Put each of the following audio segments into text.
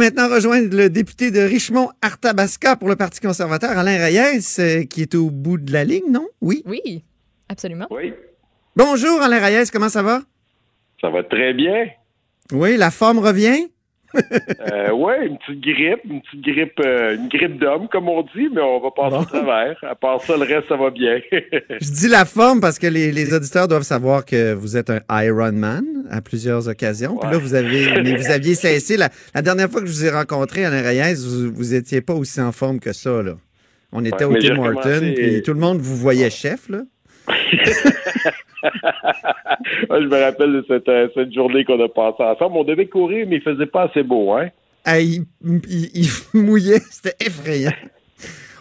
Maintenant rejoindre le député de Richmond-Arthabasca pour le Parti conservateur, Alain Reyes, euh, qui est au bout de la ligne, non? Oui. Oui, absolument. Oui, Bonjour, Alain Reyes, comment ça va? ça va très bien. Oui, la forme revient? Euh, ouais, une petite grippe, une petite grippe, euh, une grippe d'homme, comme on dit, mais on va passer Bon. au travers. À part ça, le reste, ça va bien. Je dis la forme parce que les, les auditeurs doivent savoir que vous êtes un Ironman à plusieurs occasions. Puis là, vous avez, mais vous aviez cessé. La, la dernière fois que je vous ai rencontré, Alain Reyes, vous, vous étiez pas aussi en forme que ça, là. On était au Tim Horton, puis tout le monde vous voyait chef, là. Je me rappelle de cette, euh, cette journée qu'on a passée ensemble. On devait courir, mais il faisait pas assez beau, hein? Ah, il, il- il mouillait, c'était effrayant.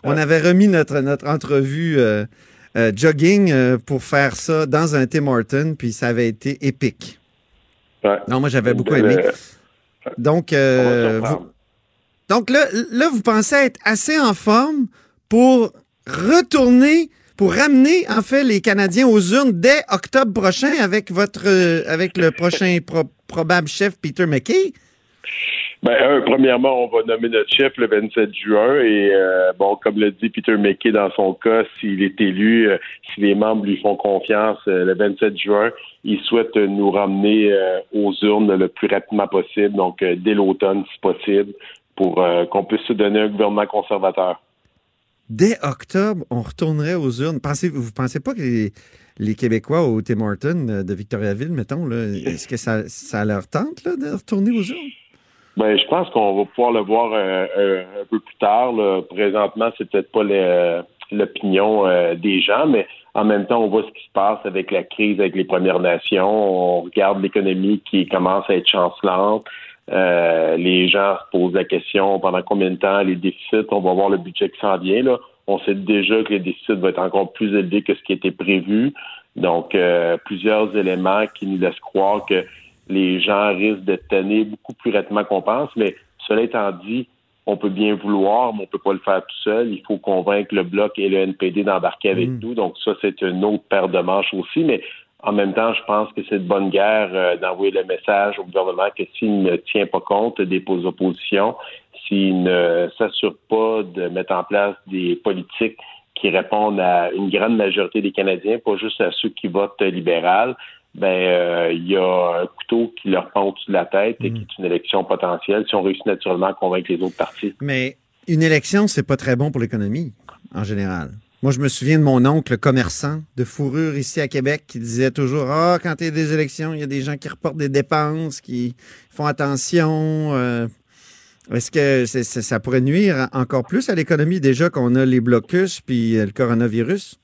On avait remis notre, notre entrevue euh, euh, jogging pour faire ça dans un Tim Horton, puis ça avait été épique. Ouais. Non, moi, j'avais beaucoup aimé. Donc, euh, vous- donc là, là, vous pensez être assez en forme pour retourner, pour ramener, en fait, les Canadiens aux urnes dès octobre prochain avec votre, euh, avec le prochain pro- probable chef Peter McKay? Ben, premièrement, on va nommer notre chef le 27 juin et euh, bon, comme le dit Peter McKay dans son cas, s'il est élu, euh, si les membres lui font confiance euh, le 27 juin, il souhaite nous ramener euh, aux urnes le plus rapidement possible, donc dès l'automne si possible, pour qu'on puisse se donner un gouvernement conservateur. Dès octobre, on retournerait aux urnes. Pensez, vous pensez pas que les, Québécois au Tim Hortons euh, de Victoriaville, mettons, est-ce que ça, leur tente de retourner aux urnes? Ben, je pense qu'on va pouvoir le voir euh, euh, un peu plus tard. là. Présentement, c'est peut-être pas l'opinion euh, des gens, mais en même temps, on voit ce qui se passe avec la crise avec les Premières Nations. On regarde l'économie qui commence à être chancelante. Euh, les gens se posent la question pendant combien de temps les déficits, on va voir le budget qui s'en vient. Là. On sait déjà que les déficits vont être encore plus élevés que ce qui était prévu. Donc, plusieurs éléments qui nous laissent croire que les gens risquent de tenir beaucoup plus rapidement qu'on pense. Mais cela étant dit, on peut bien vouloir, mais on peut pas le faire tout seul. Il faut convaincre le Bloc et le NPD d'embarquer avec Mm. nous. Donc ça, c'est une autre paire de manches aussi. Mais en même temps, je pense que c'est de bonne guerre euh, d'envoyer le message au gouvernement que s'il ne tient pas compte des pos- oppositions, s'il ne s'assure pas de mettre en place des politiques qui répondent à une grande majorité des Canadiens, pas juste à ceux qui votent libéral, ben euh, il y a un couteau qui leur pend au-dessus de la tête et qui est une élection potentielle si on réussit naturellement à convaincre les autres partis. Mais une élection, c'est pas très bon pour l'économie, en général. Moi, je me souviens de mon oncle commerçant de fourrure ici à Québec qui disait toujours Ah, quand il y a des élections, il y a des gens qui reportent des dépenses, qui font attention. euh, Est-ce que ça pourrait nuire encore plus à l'économie déjà qu'on a les blocus puis euh, le coronavirus?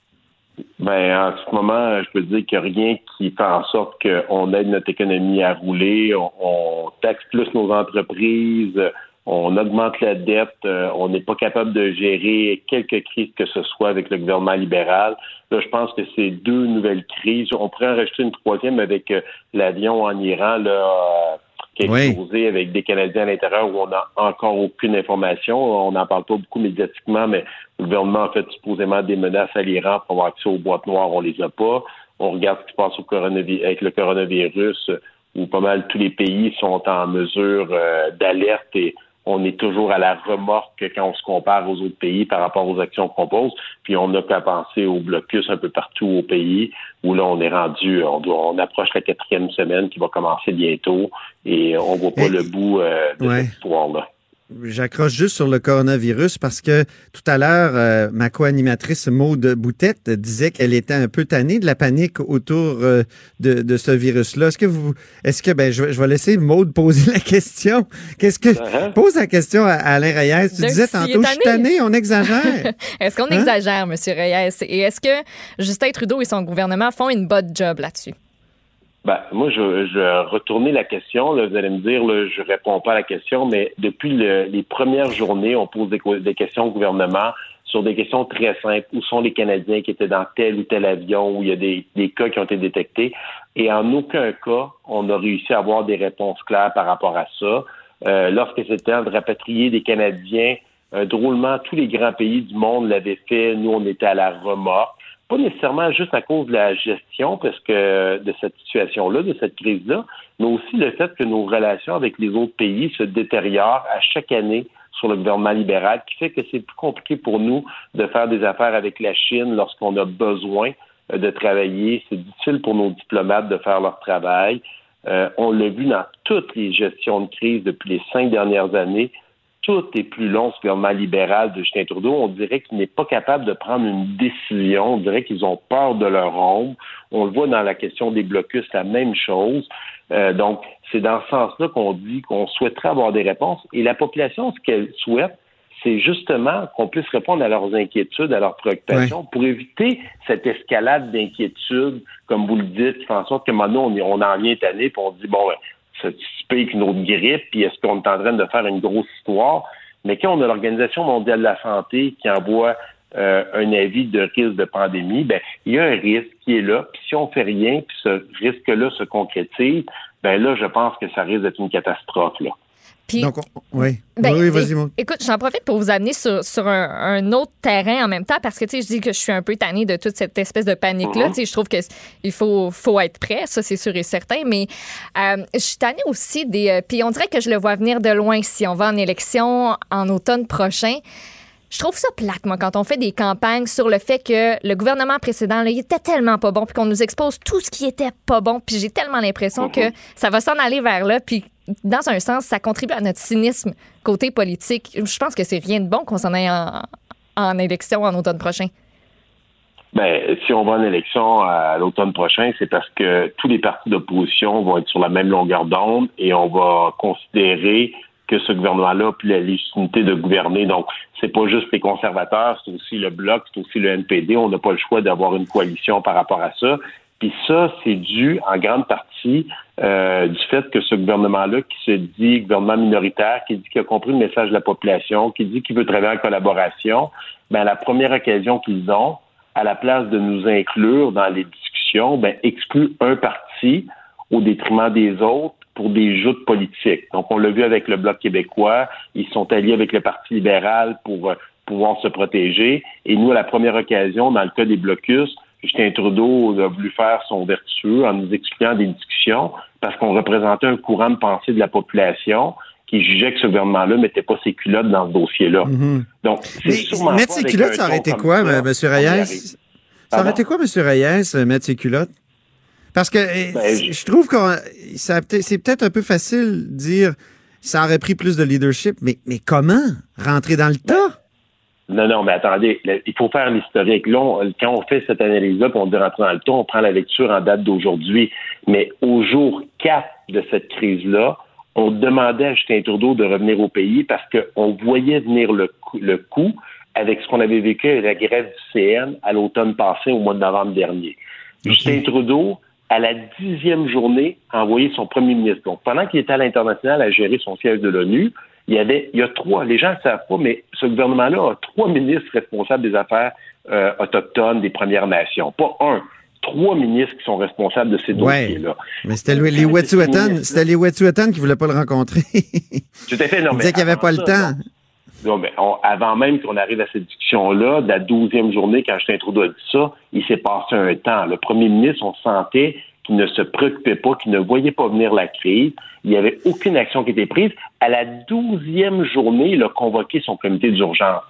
Ben, en ce moment, je peux dire qu'il n'y a rien qui fait en sorte qu'on aide notre économie à rouler, on, on taxe plus nos entreprises, on augmente la dette, euh, on n'est pas capable de gérer quelque crise que ce soit avec le gouvernement libéral. Là, je pense que c'est deux nouvelles crises. On pourrait en rajouter une troisième avec euh, l'avion en Iran, là, euh, qui a Oui. avec des Canadiens à l'intérieur où on n'a encore aucune information. On n'en parle pas beaucoup médiatiquement, mais le gouvernement a fait supposément des menaces à l'Iran pour avoir accès aux boîtes noires. On les a pas. On regarde ce qui se passe au avec le coronavirus, où pas mal tous les pays sont en mesure euh, d'alerte et on est toujours à la remorque quand on se compare aux autres pays par rapport aux actions qu'on pose. Puis on n'a qu'à penser au blocus un peu partout au pays, où là on est rendu, on, doit, on approche la quatrième semaine qui va commencer bientôt et on voit pas Et- le bout euh, de Ouais. cette histoire-là. J'accroche juste sur le coronavirus parce que tout à l'heure, euh, ma co-animatrice Maude Boutette disait qu'elle était un peu tannée de la panique autour euh, de, de ce virus-là. Est-ce que vous, est-ce que, ben, je, vais- je vais laisser Maude poser la question. Qu'est-ce que, Uh-huh. pose la question à, à Alain Reyes. Tu Donc, disais tantôt, je suis tanné. tanné, on exagère. Est-ce qu'on Hein? exagère, M. Reyes? Et est-ce que Justin Trudeau et son gouvernement font une bonne job là-dessus? Ben, moi, je, je la question. Là, vous allez me dire, là, je réponds pas à la question, mais depuis les premières journées, on pose des, des, questions au gouvernement sur des questions très simples. Où sont les Canadiens qui étaient dans tel ou tel avion où il y a des, des cas qui ont été détectés? Et en aucun cas, on a réussi à avoir des réponses claires par rapport à ça. Euh, lorsque c'était de rapatrier des Canadiens, euh, drôlement, tous les grands pays du monde l'avaient fait. Nous, on était à la remorque pas nécessairement juste à cause de la gestion parce que de cette situation-là, de cette crise-là, mais aussi le fait que nos relations avec les autres pays se détériorent à chaque année sur le gouvernement libéral, qui fait que c'est plus compliqué pour nous de faire des affaires avec la Chine lorsqu'on a besoin euh, de travailler. C'est difficile pour nos diplomates de faire leur travail. Euh, on l'a vu dans toutes les gestions de crise depuis les cinq dernières années tout est plus long, ce gouvernement libéral de Justin Trudeau. On dirait qu'il n'est pas capable de prendre une décision. On dirait qu'ils ont peur de leur ombre. On le voit dans la question des blocus, la même chose. Euh, donc, c'est dans ce sens-là qu'on dit qu'on souhaiterait avoir des réponses. Et la population, ce qu'elle souhaite, c'est justement qu'on puisse répondre à leurs inquiétudes, à leurs préoccupations, pour éviter cette escalade d'inquiétudes, comme vous le dites, qui fait en sorte que maintenant, on, on en vient année, puis on dit, bon, se avec une autre grippe, puis est-ce qu'on est en train de faire une grosse histoire? Mais quand on a l'Organisation mondiale de la santé qui envoie euh, un avis de risque de pandémie, ben il y a un risque qui est là. Puis si on fait rien, puis ce risque-là se concrétise, ben là, je pense que ça risque d'être une catastrophe. Là. Donc, oui. Ben, oui, vas-y, moi. Écoute, j'en profite pour vous amener sur, sur un, autre terrain en même temps parce que, tu sais, je dis que je suis un peu tannée de toute cette espèce de panique-là. Mhm. Tu sais, je trouve qu'il faut, faut être prêt, ça, c'est sûr et certain. Mais euh, je suis tannée aussi des. Euh, puis on dirait que je le vois venir de loin si on va en élection en automne prochain. Je trouve ça plate, moi, quand on fait des campagnes sur le fait que le gouvernement précédent, là, il était tellement pas bon, puis qu'on nous expose tout ce qui était pas bon, puis j'ai tellement l'impression que mhm. ça va s'en aller vers là, puis dans un sens, ça contribue à notre cynisme côté politique. Je pense que c'est rien de bon qu'on s'en aille en, élection en automne prochain. Ben, si on va en élection à l'automne prochain, c'est parce que tous les partis d'opposition vont être sur la même longueur d'onde et on va considérer que ce gouvernement-là plus la légitimité de gouverner. Donc, c'est pas juste les conservateurs, c'est aussi le Bloc, c'est aussi le NPD. On n'a pas le choix d'avoir une coalition par rapport à ça. Puis ça, c'est dû en grande partie euh, du fait que ce gouvernement-là, qui se dit gouvernement minoritaire, qui dit qu'il a compris le message de la population, qui dit qu'il veut travailler en collaboration, ben la première occasion qu'ils ont, à la place de nous inclure dans les discussions, ben exclut un parti au détriment des autres pour des joutes politiques. Donc, on l'a vu avec le Bloc québécois, ils sont alliés avec le Parti libéral pour euh, pouvoir se protéger. Et nous, à la première occasion, dans le cas des blocus, Justin Trudeau a voulu faire son vertueux en nous expliquant des discussions parce qu'on représentait un courant de pensée de la population qui jugeait que ce gouvernement-là mettait pas ses culottes dans ce dossier-là. Mm-hmm. Donc, c'est sûrement Mettre ses culottes, ça aurait été quoi, M. Reyes? Ça aurait été quoi, M. Reyes, mettre ses culottes? Parce que eh, ben, je trouve que c'est peut-être un peu facile de dire ça aurait pris plus de leadership, mais, mais comment rentrer dans le tas? Non, non, mais attendez, il faut faire l'historique. Là, quand on fait cette analyse-là, on dit rentrer dans le tas, on prend la lecture en date d'aujourd'hui. Mais au jour 4 de cette crise-là, on demandait à Justin Trudeau de revenir au pays parce qu'on voyait venir le, le coup avec ce qu'on avait vécu avec la grève du CN à l'automne passé, au mois de novembre dernier. Justin Trudeau, à la dixième journée, a envoyé son premier ministre. Donc, pendant qu'il était à l'international à gérer son siège de l'ONU, il y avait, il y a trois, les gens ne savent pas, mais ce gouvernement-là a trois ministres responsables des affaires euh, autochtones des Premières Nations. Pas un, trois ministres qui sont responsables de ces dossiers-là. Mais c'était les Wet'suwet'en, c'était les Wet'suwet'en qui voulaient pas le rencontrer. Tout à fait, non, Ils disaient qu'il n'y avait pas le temps. Non, mais avant même qu'on arrive à cette discussion-là, de la douzième journée, quand a dit ça, il s'est passé un temps. Le premier ministre, on sentait qui ne se préoccupait pas, qui ne voyait pas venir la crise. Il n'y avait aucune action qui était prise. À la douzième journée, il a convoqué son comité d'urgence.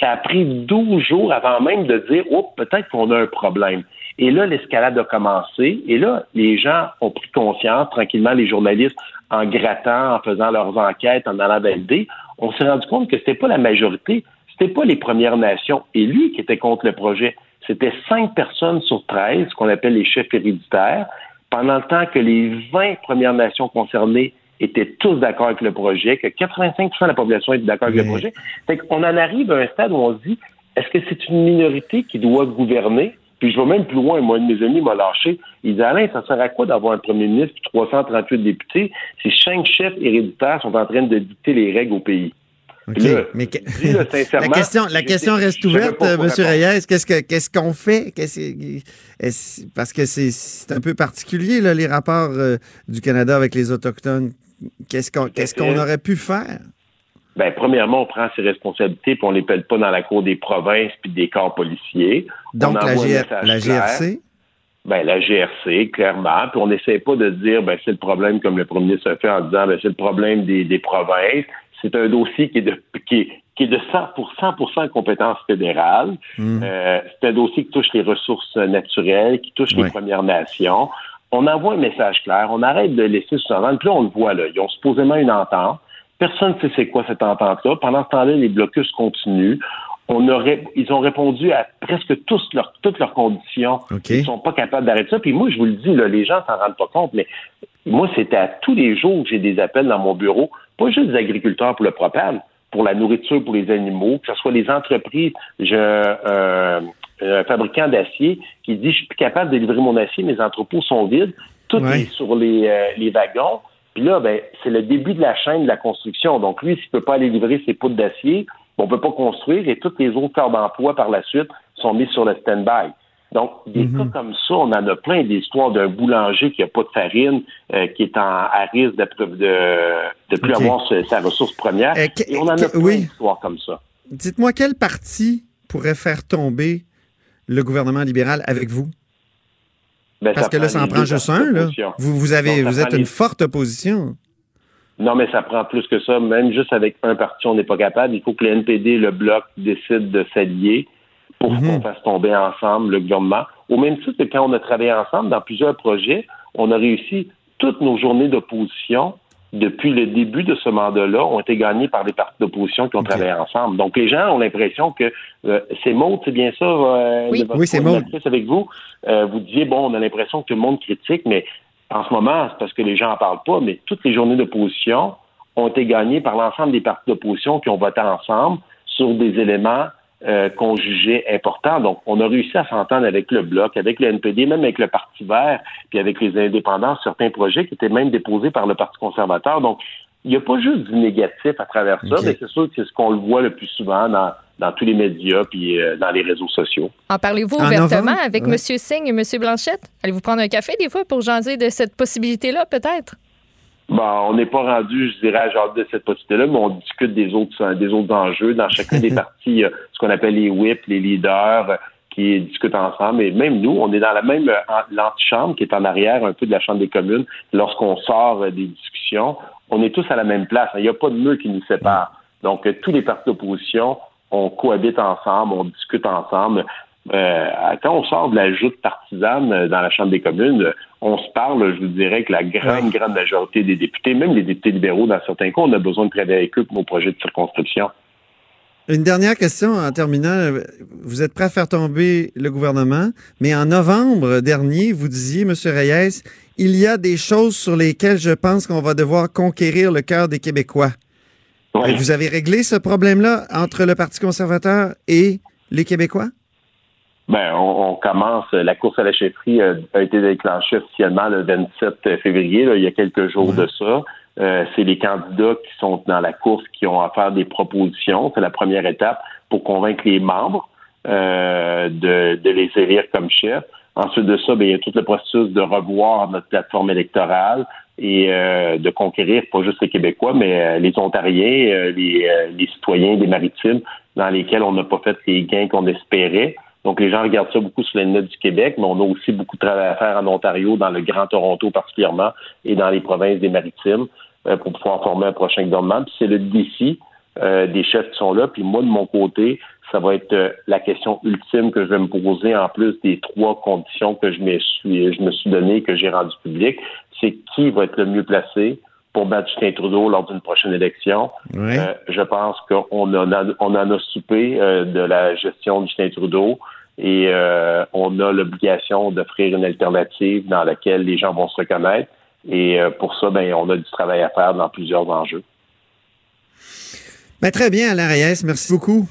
Ça a pris douze jours avant même de dire, oh, peut-être qu'on a un problème. Et là, l'escalade a commencé. Et là, les gens ont pris conscience, tranquillement, les journalistes, en grattant, en faisant leurs enquêtes, en allant valider. On s'est rendu compte que c'était pas la majorité, c'était pas les Premières Nations élus qui étaient contre le projet c'était cinq personnes sur 13, ce qu'on appelle les chefs héréditaires, pendant le temps que les 20 Premières Nations concernées étaient tous d'accord avec le projet, que 85% de la population était d'accord avec le projet. On en arrive à un stade où on se dit, est-ce que c'est une minorité qui doit gouverner? Puis je vais même plus loin. Moi, un de mes amis m'a lâché. Il dit Alain, ça sert à quoi d'avoir un premier ministre et 338 députés si cinq chefs héréditaires sont en train de dicter les règles au pays? Là, Mais que- la question, la j'étais- question reste ouverte, euh, répondre. Reyes. Qu'est-ce que qu'est-ce qu'on fait? Parce que c'est un peu particulier là, les rapports euh, du Canada avec les autochtones. Qu'est-ce qu'on aurait pu faire? Ben, premièrement, on prend ses responsabilités puis on les pèle pas dans la cour des provinces puis des corps policiers. Donc On la, GR la. GRC. Ben, la GRC, clairement. Puis on n'essaie pas de dire, ben, c'est le problème, comme le premier ministre a fait en disant, ben, c'est le problème des, des provinces. C'est un dossier qui est de, qui est, qui est de 100 pour 100 compétence fédérale. Hmm. Euh, c'est un dossier qui touche les ressources naturelles, qui touche les Premières Nations. On envoie un message clair. On arrête de laisser sous-entendre. Puis là, on le voit, là. Ils ont supposément une entente. Personne ne sait c'est quoi cette entente-là. Pendant ce temps-là, les blocus continuent. On aurait, ils ont répondu à presque tous toutes leurs conditions. Ils sont pas capables d'arrêter ça. Puis moi, je vous le dis, là, les gens s'en rendent pas compte, mais moi, c'était à tous les jours que j'ai des appels dans mon bureau, pas juste des agriculteurs pour le propane, pour la nourriture pour les animaux, que ce soit les entreprises. J'ai un, fabricant d'acier qui dit, je suis plus capable de livrer mon acier, mes entrepôts sont vides, tout est sur les, euh, les wagons. Puis là, ben, c'est le début de la chaîne de la construction. Donc, lui, s'il peut pas aller livrer ses poutres d'acier, on peut pas construire et tous les autres corps d'emploi par la suite sont mis sur le stand-by. Donc, des Mhm. cas comme ça, on en a plein d'histoires d'un boulanger qui a pas de farine, euh, qui est en, à risque de, de, de plus avoir sa ressource première. Euh, et on en a plein oui. d'histoires comme ça. Dites-moi quel parti pourrait faire tomber le gouvernement libéral avec vous? Ben, Parce que là, ça en prend juste un. Là. Vous, vous, avez, vous êtes une les- forte opposition. Non, mais ça prend plus que ça. Même juste avec un parti, on n'est pas capable. Il faut que le NPD, le Bloc, décident de s'allier pour Mhm. qu'on fasse tomber ensemble le gouvernement. Au même titre que quand on a travaillé ensemble dans plusieurs projets, on a réussi toutes nos journées d'opposition depuis le début de ce mandat-là ont été gagnées par des partis d'opposition qui ont travaillé ensemble. Donc, les gens ont l'impression que euh, c'est Maud, c'est bien ça, euh, Oui. c'est Maud. avec vous. Euh, vous disiez, bon, on a l'impression que tout le monde critique, mais en ce moment, c'est parce que les gens n'en parlent pas, mais toutes les journées d'opposition ont été gagnées par l'ensemble des partis d'opposition qui ont voté ensemble sur des éléments euh, qu'on jugeait importants. Donc, on a réussi à s'entendre avec le Bloc, avec le NPD, même avec le Parti vert, puis avec les indépendants, certains projets qui étaient même déposés par le Parti conservateur. Donc, il n'y a pas juste du négatif à travers ça, mais c'est sûr que c'est ce qu'on le voit le plus souvent dans, dans tous les médias puis euh, dans les réseaux sociaux. En parlez-vous En ouvertement avec Ouais. M. Singh et M. Blanchette? Allez-vous prendre un café des fois pour jaser de cette possibilité-là, peut-être? Bon, on n'est pas rendu, je dirais, à genre de cette possibilité-là, mais on discute des autres, des autres enjeux. Dans chacun des partis, il y a ce qu'on appelle les whips, les leaders, euh, qui discutent ensemble. Et même nous, on est dans la même euh, l'antichambre qui est en arrière un peu de la Chambre des communes. Lorsqu'on sort euh, des discussions, on est tous à la même place. Il n'y a pas de mur qui nous sépare. Donc, euh, tous les partis d'opposition, on cohabite ensemble, on discute ensemble. Euh, quand on sort de la joute partisane euh, dans la Chambre des communes, euh, on se parle, je vous dirais que la grande, grande majorité des députés, même les députés libéraux, dans certains cas, on a besoin de travailler avec eux pour nos projets de circonscription. Une dernière question en terminant. Vous êtes prêt à faire tomber le gouvernement, mais en novembre dernier, vous disiez, M. Reyes, il y a des choses sur lesquelles je pense qu'on va devoir conquérir le cœur des Québécois. Ouais. Vous avez réglé ce problème-là entre le Parti conservateur et les Québécois? Ben, on, on commence. La course à la chefferie euh, a été déclenchée officiellement le 27 février, là, il y a quelques jours de ça. Euh, c'est les candidats qui sont dans la course qui ont à faire des propositions. C'est la première étape pour convaincre les membres euh, de, de les élire comme chef. Ensuite de ça, ben, il y a tout le processus de revoir notre plateforme électorale et euh, de conquérir pas juste les Québécois, mais euh, les Ontariens, euh, les, euh, les citoyens des maritimes dans lesquels on n'a pas fait les gains qu'on espérait. Donc, les gens regardent ça beaucoup sur les notes du Québec, mais on a aussi beaucoup de travail à faire en Ontario, dans le Grand Toronto particulièrement, et dans les provinces des Maritimes, euh, pour pouvoir former un prochain gouvernement. Puis c'est le défi euh, des chefs qui sont là. Puis moi, de mon côté, ça va être euh, la question ultime que je vais me poser, en plus des trois conditions que je me suis, je me suis données, que j'ai rendues publiques. C'est qui va être le mieux placé pour battre Justin Trudeau lors d'une prochaine élection. Oui. Euh, je pense qu'on en a, on en a soupé euh, de la gestion de Justin Trudeau et euh, on a l'obligation d'offrir une alternative dans laquelle les gens vont se reconnaître. Et euh, pour ça, ben, on a du travail à faire dans plusieurs enjeux. Ben, très bien, Alain Reyes. Merci beaucoup.